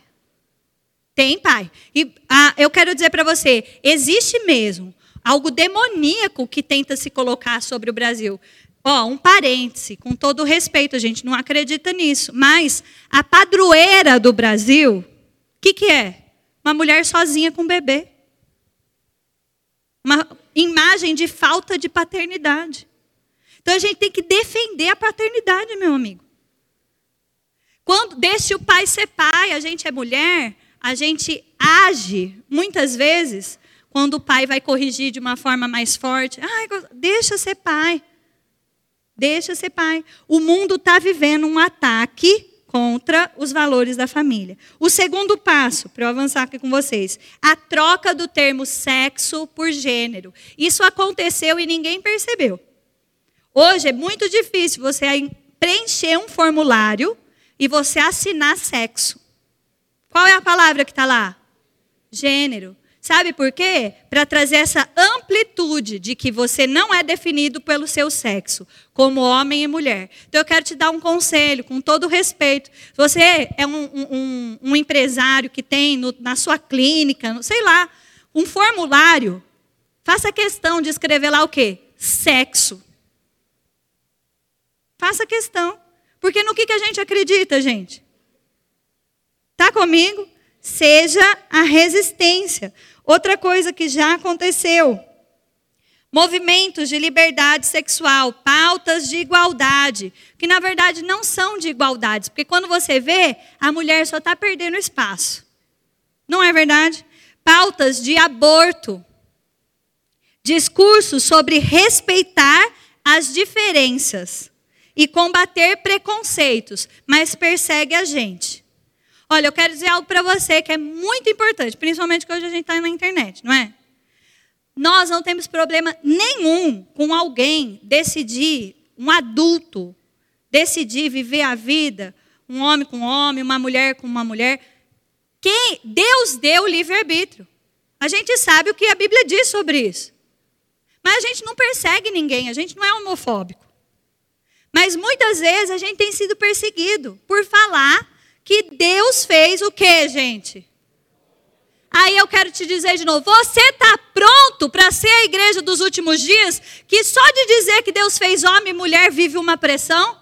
Tem pai. E ah, eu quero dizer para você, existe mesmo algo demoníaco que tenta se colocar sobre o Brasil. Ó, um parêntese, com todo respeito, a gente não acredita nisso, mas a padroeira do Brasil, o que, que é? Uma mulher sozinha com um bebê. Uma imagem de falta de paternidade. Então a gente tem que defender a paternidade, meu amigo. Quando deixe o pai ser pai, a gente é mulher, a gente age muitas vezes quando o pai vai corrigir de uma forma mais forte. Ai, deixa ser pai. Deixa ser pai. O mundo está vivendo um ataque contra os valores da família. O segundo passo, para eu avançar aqui com vocês, a troca do termo sexo por gênero. Isso aconteceu e ninguém percebeu. Hoje é muito difícil você preencher um formulário e você assinar sexo. Qual é a palavra que está lá? Gênero. Sabe por quê? Para trazer essa amplitude de que você não é definido pelo seu sexo, como homem e mulher. Então eu quero te dar um conselho, com todo respeito. Você é um, um, um empresário que tem no, na sua clínica, sei lá, um formulário. Faça questão de escrever lá o quê? Sexo. Faça questão. Porque no que, que a gente acredita, gente? Está comigo? Seja a resistência. Outra coisa que já aconteceu. Movimentos de liberdade sexual, pautas de igualdade, que na verdade não são de igualdade, porque quando você vê, a mulher só está perdendo espaço. Não é verdade? Pautas de aborto, discursos sobre respeitar as diferenças e combater preconceitos, mas persegue a gente. Olha, eu quero dizer algo para você que é muito importante, principalmente que hoje a gente está na internet, não é? Nós não temos problema nenhum com alguém decidir, um adulto, decidir viver a vida, um homem com um homem, uma mulher com uma mulher. Quem Deus deu o livre-arbítrio. A gente sabe o que a Bíblia diz sobre isso. Mas a gente não persegue ninguém, a gente não é homofóbico. Mas muitas vezes a gente tem sido perseguido por falar que Deus fez o que, gente? Aí eu quero te dizer de novo: você está pronto para ser a igreja dos últimos dias, que só de dizer que Deus fez homem e mulher vive uma pressão?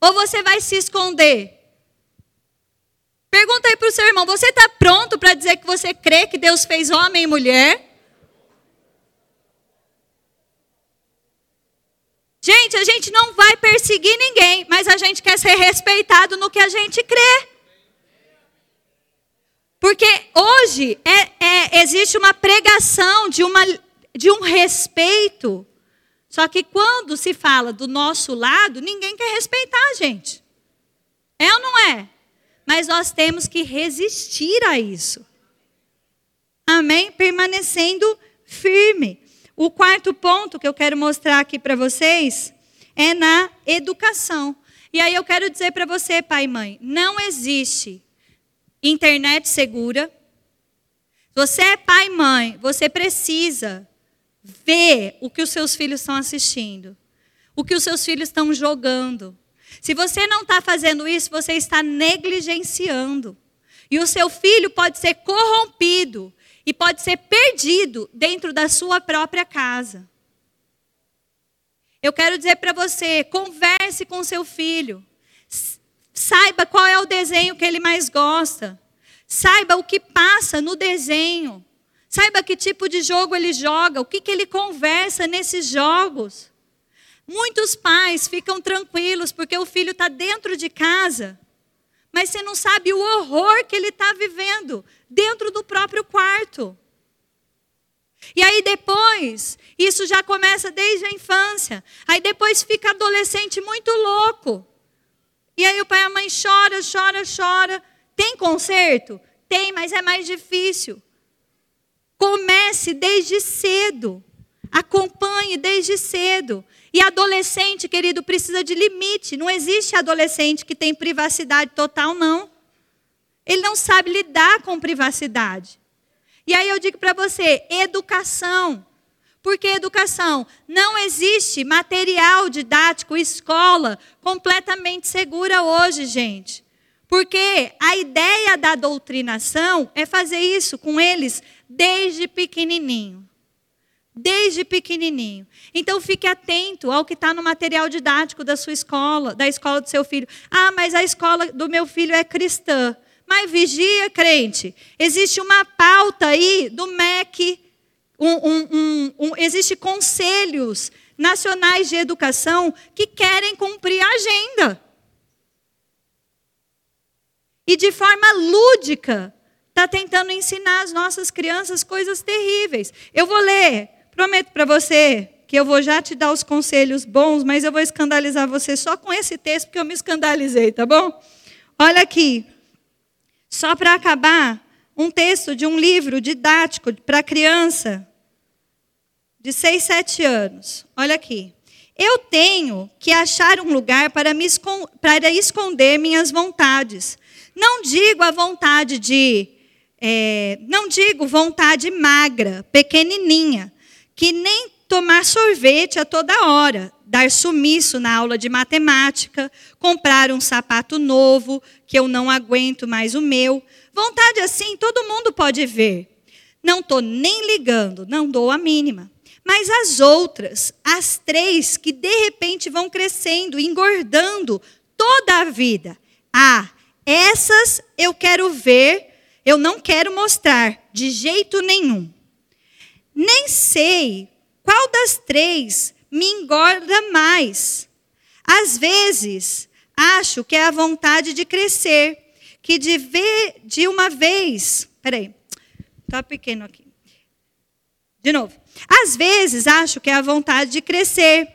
Ou você vai se esconder? Pergunta aí para o seu irmão: você está pronto para dizer que você crê que Deus fez homem e mulher? Gente, a gente não vai perseguir ninguém, mas a gente quer ser respeitado no que a gente crê. Porque hoje é, é, existe uma pregação de, uma, de um respeito. Só que quando se fala do nosso lado, ninguém quer respeitar a gente. É ou não é? Mas nós temos que resistir a isso. Amém? Permanecendo firme. O quarto ponto que eu quero mostrar aqui para vocês é na educação. E aí eu quero dizer para você, pai e mãe, não existe internet segura. Você é pai e mãe, você precisa ver o que os seus filhos estão assistindo, o que os seus filhos estão jogando. Se você não está fazendo isso, você está negligenciando. E o seu filho pode ser corrompido e pode ser perdido dentro da sua própria casa. Eu quero dizer para você, converse com seu filho. Saiba qual é o desenho que ele mais gosta. Saiba o que passa no desenho. Saiba que tipo de jogo ele joga, o que, que ele conversa nesses jogos. Muitos pais ficam tranquilos porque o filho está dentro de casa mas você não sabe o horror que ele está vivendo dentro do próprio quarto. E aí depois, isso já começa desde a infância. Aí depois fica adolescente muito louco. E aí o pai e a mãe chora, chora, chora. Tem conserto? Tem, mas é mais difícil. Comece desde cedo. Acompanhe desde cedo. E adolescente, querido, precisa de limite. Não existe adolescente que tem privacidade total, não. Ele não sabe lidar com privacidade. E aí eu digo para você: educação. Por que educação? Não existe material didático, escola completamente segura hoje, gente. Porque a ideia da doutrinação é fazer isso com eles desde pequenininho. Desde pequenininho. Então fique atento ao que está no material didático da sua escola, da escola do seu filho. Ah, mas a escola do meu filho é cristã. Mas vigia, crente. Existe uma pauta aí do MEC. Um, um, um, existe conselhos nacionais de educação que querem cumprir a agenda e de forma lúdica está tentando ensinar às nossas crianças coisas terríveis. Eu vou ler, prometo para você que eu vou já te dar os conselhos bons, mas eu vou escandalizar você só com esse texto, porque eu me escandalizei, tá bom? Olha aqui, só para acabar, um texto de um livro didático para criança de 6, 7 anos. Olha aqui. Eu tenho que achar um lugar para, me para esconder minhas vontades, não digo a vontade de, é, não digo vontade magra, pequenininha, que nem tomar sorvete a toda hora, dar sumiço na aula de matemática, comprar um sapato novo, que eu não aguento mais o meu. Vontade assim, todo mundo pode ver. Não estou nem ligando, não dou a mínima. Mas as outras, as três que de repente vão crescendo, engordando toda a vida. Ah, essas eu quero ver, eu não quero mostrar de jeito nenhum. Nem sei qual das três me engorda mais. Às vezes, acho que é a vontade de crescer, que de ver de uma vez. Peraí, está pequeno aqui. De novo. Às vezes, acho que é a vontade de crescer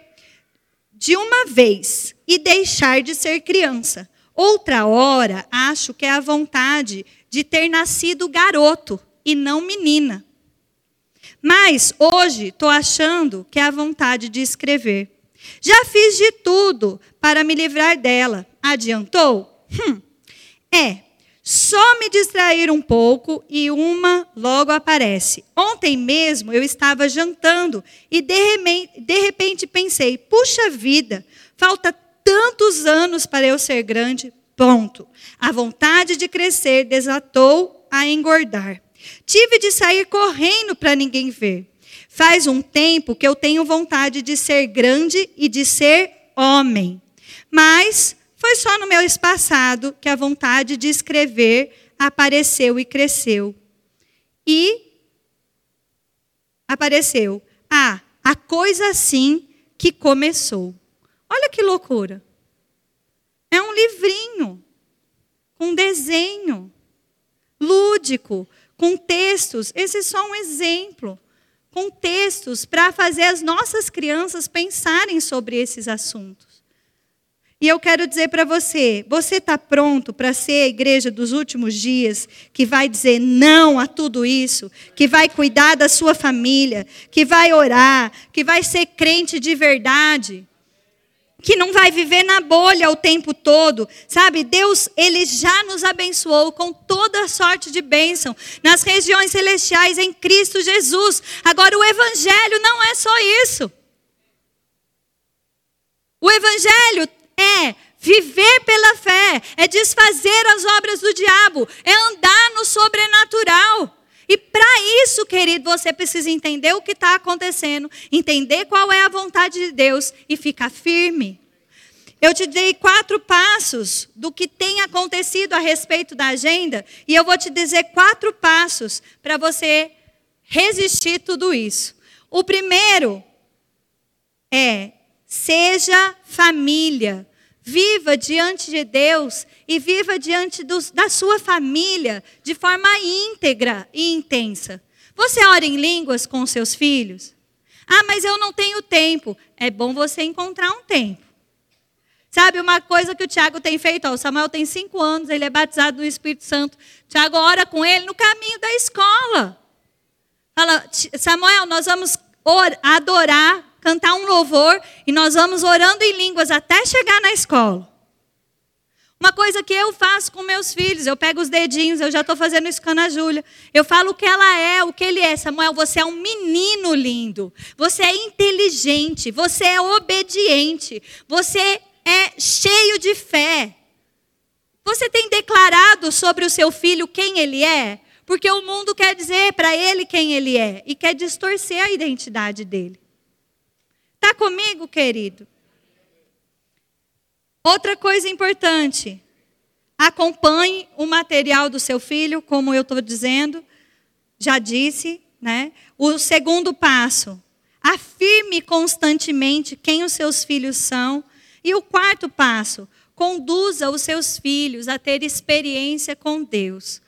de uma vez e deixar de ser criança. Outra hora, acho que é a vontade de ter nascido garoto e não menina. Mas hoje estou achando que é a vontade de escrever. Já fiz de tudo para me livrar dela. Adiantou? Hum. É, só me distrair um pouco e uma logo aparece. Ontem mesmo eu estava jantando e de repente, pensei: puxa vida, falta tantos anos para eu ser grande. Ponto. A vontade de crescer desatou a engordar. Tive de sair correndo para ninguém ver. Faz um tempo que eu tenho vontade de ser grande e de ser homem. Mas foi só no mês passado que a vontade de escrever apareceu e cresceu. E apareceu. Ah, a coisa assim que começou. Olha que loucura. É um livrinho com desenho lúdico, com textos. Esse é só um exemplo. Com textos para fazer as nossas crianças pensarem sobre esses assuntos. E eu quero dizer para você: você está pronto para ser a igreja dos últimos dias, que vai dizer não a tudo isso, que vai cuidar da sua família, que vai orar, que vai ser crente de verdade? Que não vai viver na bolha o tempo todo, sabe? Deus, ele já nos abençoou com toda sorte de bênção nas regiões celestiais em Cristo Jesus. Agora, o Evangelho não é só isso. O Evangelho é viver pela fé, é desfazer as obras do diabo, é andar no sobrenatural. E para isso, querido, você precisa entender o que está acontecendo, entender qual é a vontade de Deus e ficar firme. Eu te dei quatro passos do que tem acontecido a respeito da agenda, e eu vou te dizer quatro passos para você resistir tudo isso. O primeiro é: seja família. Viva diante de Deus e viva diante dos, da sua família de forma íntegra e intensa. Você ora em línguas com seus filhos? Ah, mas eu não tenho tempo. É bom você encontrar um tempo. Sabe, uma coisa que o Tiago tem feito, ó, o Samuel tem cinco anos, ele é batizado no Espírito Santo. Tiago ora com ele no caminho da escola. Fala, Samuel, nós vamos adorar cantar um louvor e nós vamos orando em línguas até chegar na escola. Uma coisa que eu faço com meus filhos, eu pego os dedinhos, eu já estou fazendo isso com a Júlia. Eu falo o que ela é, o que ele é. Samuel, você é um menino lindo. Você é inteligente. Você é obediente. Você é cheio de fé. Você tem declarado sobre o seu filho quem ele é? Porque o mundo quer dizer para ele quem ele é e quer distorcer a identidade dele. Está comigo, querido? Outra coisa importante: acompanhe o material do seu filho, como eu estou dizendo, já disse, né? O segundo passo: afirme constantemente quem os seus filhos são. E o quarto passo: conduza os seus filhos a ter experiência com Deus.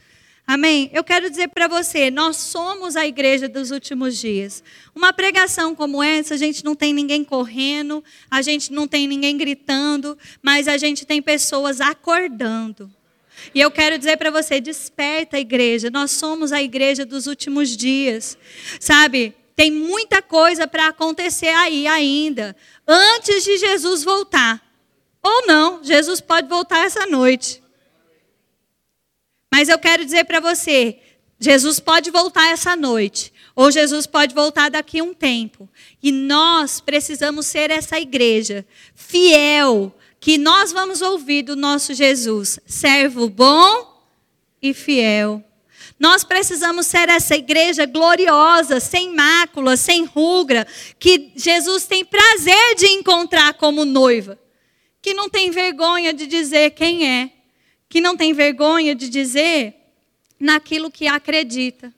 Amém? Eu quero dizer para você, nós somos a igreja dos últimos dias. Uma pregação como essa, a gente não tem ninguém correndo, a gente não tem ninguém gritando, mas a gente tem pessoas acordando. E eu quero dizer para você, desperta a igreja. Nós somos a igreja dos últimos dias. Sabe? Tem muita coisa para acontecer aí ainda, antes de Jesus voltar. Ou não, Jesus pode voltar essa noite. Mas eu quero dizer para você, Jesus pode voltar essa noite, ou Jesus pode voltar daqui a um tempo. E nós precisamos ser essa igreja fiel, que nós vamos ouvir do nosso Jesus, servo bom e fiel. Nós precisamos ser essa igreja gloriosa, sem mácula, sem rugra, que Jesus tem prazer de encontrar como noiva que não tem vergonha de dizer quem é, que não tem vergonha de dizer naquilo que acredita.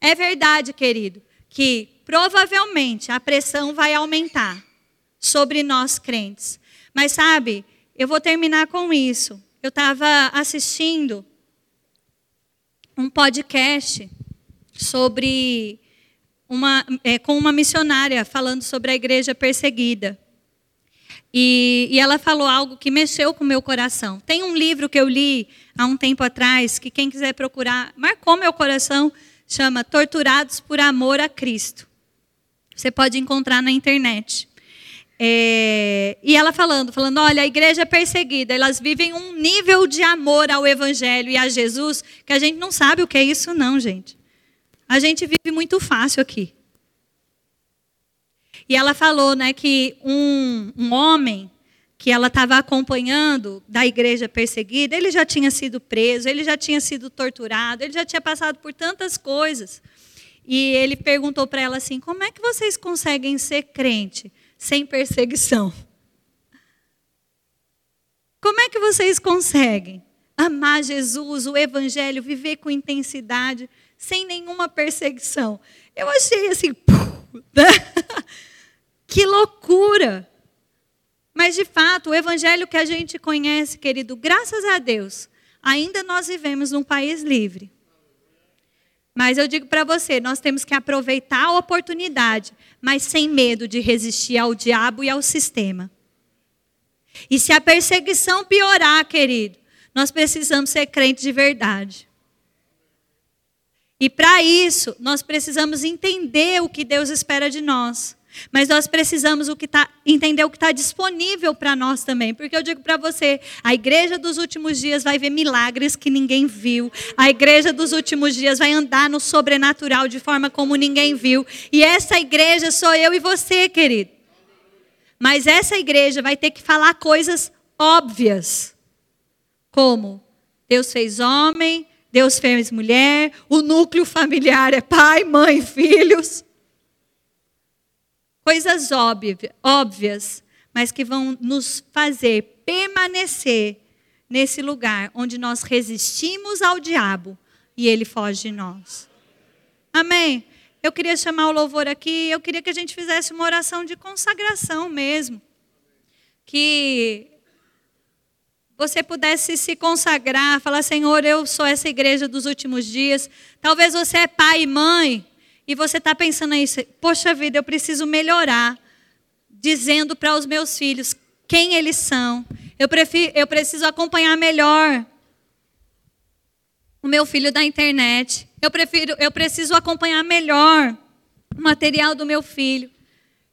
É verdade, querido, que provavelmente a pressão vai aumentar sobre nós crentes. Mas sabe, eu vou terminar com isso. Eu estava assistindo um podcast sobre uma, é, com uma missionária falando sobre a igreja perseguida. E, e, ela falou algo que mexeu com o meu coração. Tem um livro que eu li há um tempo atrás, que quem quiser procurar, marcou meu coração, chama Torturados por Amor a Cristo. Você pode encontrar na internet. É, e ela falando, falando, olha, a igreja é perseguida, elas vivem um nível de amor ao Evangelho e a Jesus que a gente não sabe o que é isso, não, gente. A gente vive muito fácil aqui. E ela falou né, que um, um homem que ela estava acompanhando da igreja perseguida, ele já tinha sido preso, ele já tinha sido torturado, ele já tinha passado por tantas coisas. E ele perguntou para ela assim: como é que vocês conseguem ser crente sem perseguição? Como é que vocês conseguem amar Jesus, o Evangelho, viver com intensidade, sem nenhuma perseguição? Eu achei assim, né? Que loucura! Mas de fato, o evangelho que a gente conhece, querido, graças a Deus, ainda nós vivemos num país livre. Mas eu digo para você, nós temos que aproveitar a oportunidade, mas sem medo de resistir ao diabo e ao sistema. E se a perseguição piorar, querido, nós precisamos ser crentes de verdade. E para isso, nós precisamos entender o que Deus espera de nós. Mas nós precisamos o que tá, entender o que está disponível para nós também. Porque eu digo para você: a igreja dos últimos dias vai ver milagres que ninguém viu. A igreja dos últimos dias vai andar no sobrenatural de forma como ninguém viu. E essa igreja sou eu e você, querido. Mas essa igreja vai ter que falar coisas óbvias. Como Deus fez homem, Deus fez mulher, o núcleo familiar é pai, mãe, filhos coisas óbvias, mas que vão nos fazer permanecer nesse lugar onde nós resistimos ao diabo e ele foge de nós. Amém? Eu queria chamar o louvor aqui, eu queria que a gente fizesse uma oração de consagração mesmo. Que você pudesse se consagrar, falar: Senhor, eu sou essa igreja dos últimos dias. Talvez você é pai e mãe e você está pensando aí, poxa vida, eu preciso melhorar, dizendo para os meus filhos quem eles são. Eu, prefiro, eu preciso acompanhar melhor o meu filho da internet. Eu, prefiro, eu preciso acompanhar melhor o material do meu filho.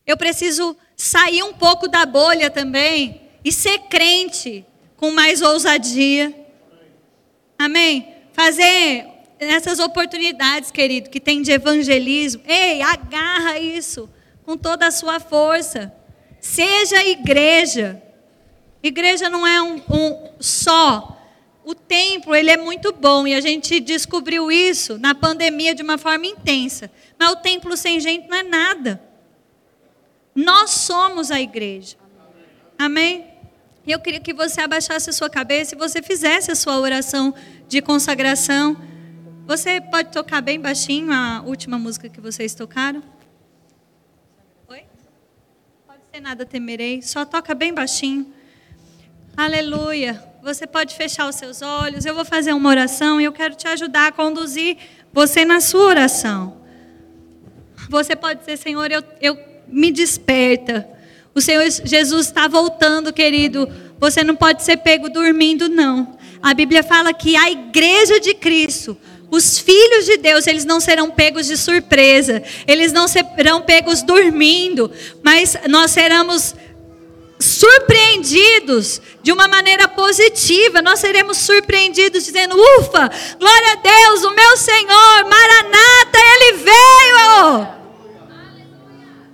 Eu preciso sair um pouco da bolha também e ser crente com mais ousadia. Amém? Fazer nessas oportunidades, querido, que tem de evangelismo, ei, agarra isso com toda a sua força. Seja igreja. Igreja não é um, um só ele é muito bom e a gente descobriu isso na pandemia de uma forma intensa. Mas o templo sem gente não é nada. Nós somos a igreja. Amém? Eu queria que você abaixasse a sua cabeça e você fizesse a sua oração de consagração. Você pode tocar bem baixinho a última música que vocês tocaram? Oi? Pode ser nada temerei, só toca bem baixinho. Aleluia. Você pode fechar os seus olhos. Eu vou fazer uma oração e eu quero te ajudar a conduzir você na sua oração. Você pode dizer, Senhor, eu, eu me desperta. O Senhor Jesus está voltando, querido. Você não pode ser pego dormindo, não. A Bíblia fala que a igreja de Cristo, os filhos de Deus, eles não serão pegos de surpresa, eles não serão pegos dormindo, mas nós seremos surpreendidos de uma maneira positiva, nós seremos surpreendidos dizendo: Ufa, glória a Deus, o meu Senhor, Maranata, ele veio.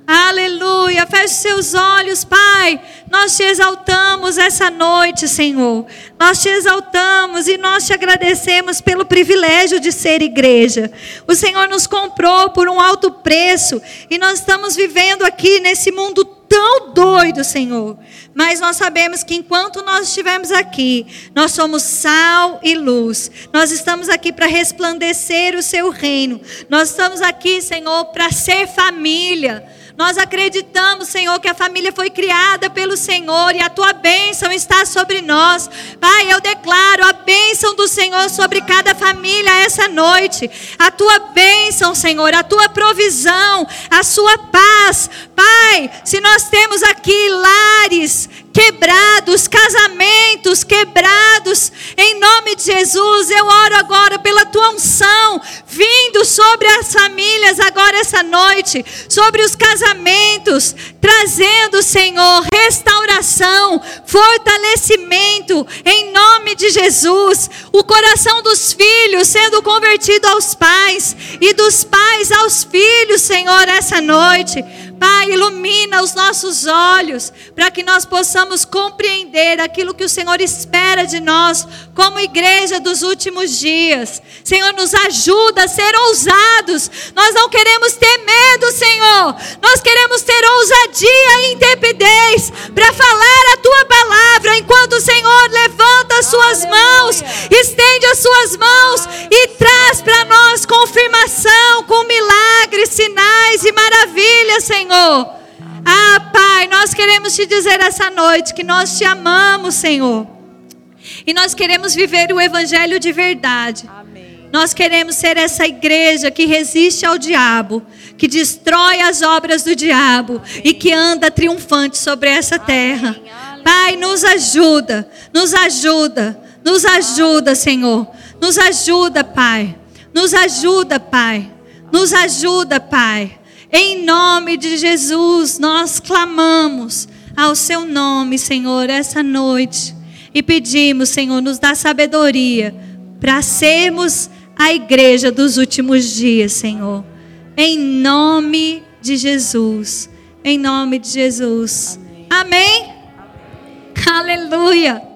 Aleluia. Feche seus olhos, Pai. Nós te exaltamos essa noite, Senhor. Nós te exaltamos e nós te agradecemos pelo privilégio de ser igreja. O Senhor nos comprou por um alto preço e nós estamos vivendo aqui nesse mundo tão doido, Senhor. Mas nós sabemos que enquanto nós estivermos aqui, nós somos sal e luz. Nós estamos aqui para resplandecer o seu reino. Nós estamos aqui, Senhor, para ser família. Nós acreditamos, Senhor, que a família foi criada pelo Senhor e a tua bênção está sobre nós. Pai, eu declaro a bênção do Senhor sobre cada família essa noite. A tua bênção, Senhor, a tua provisão, a sua paz. Pai, se nós temos aqui lares quebrados, casamentos quebrados, em nome de Jesus, eu oro agora pela tua unção, vindo sobre as famílias agora essa noite, sobre os casamentos, trazendo, Senhor, restauração, fortalecimento, em nome de Jesus, o coração dos filhos sendo convertido aos pais e dos pais aos filhos, Senhor, essa noite. Pai, ilumina os nossos olhos para que nós possamos compreender aquilo que o Senhor espera de nós como igreja dos últimos dias. Senhor, nos ajuda a ser ousados. Nós não queremos ter medo, Senhor. Nós queremos ter ousadia e intrepidez para falar a tua palavra enquanto o Senhor levanta as suas mãos, estende as suas mãos e traz para nós confirmação com milagres, sinais e maravilhas, Senhor. Senhor. Ah, Pai, nós queremos te dizer essa noite que nós te amamos, Senhor. E nós queremos viver o evangelho de verdade. Amém. Nós queremos ser essa igreja que resiste ao diabo, que destrói as obras do diabo Amém. e que anda triunfante sobre essa terra. Amém. Pai, nos ajuda, nos ajuda, nos ajuda, Senhor. Nos ajuda, Pai. Nos ajuda, Pai. Nos ajuda, Pai. Em nome de Jesus, nós clamamos ao seu nome, Senhor, essa noite. E pedimos, Senhor, nos dá sabedoria para sermos a igreja dos últimos dias, Senhor. Em nome de Jesus. Em nome de Jesus. Amém? Amém. Aleluia.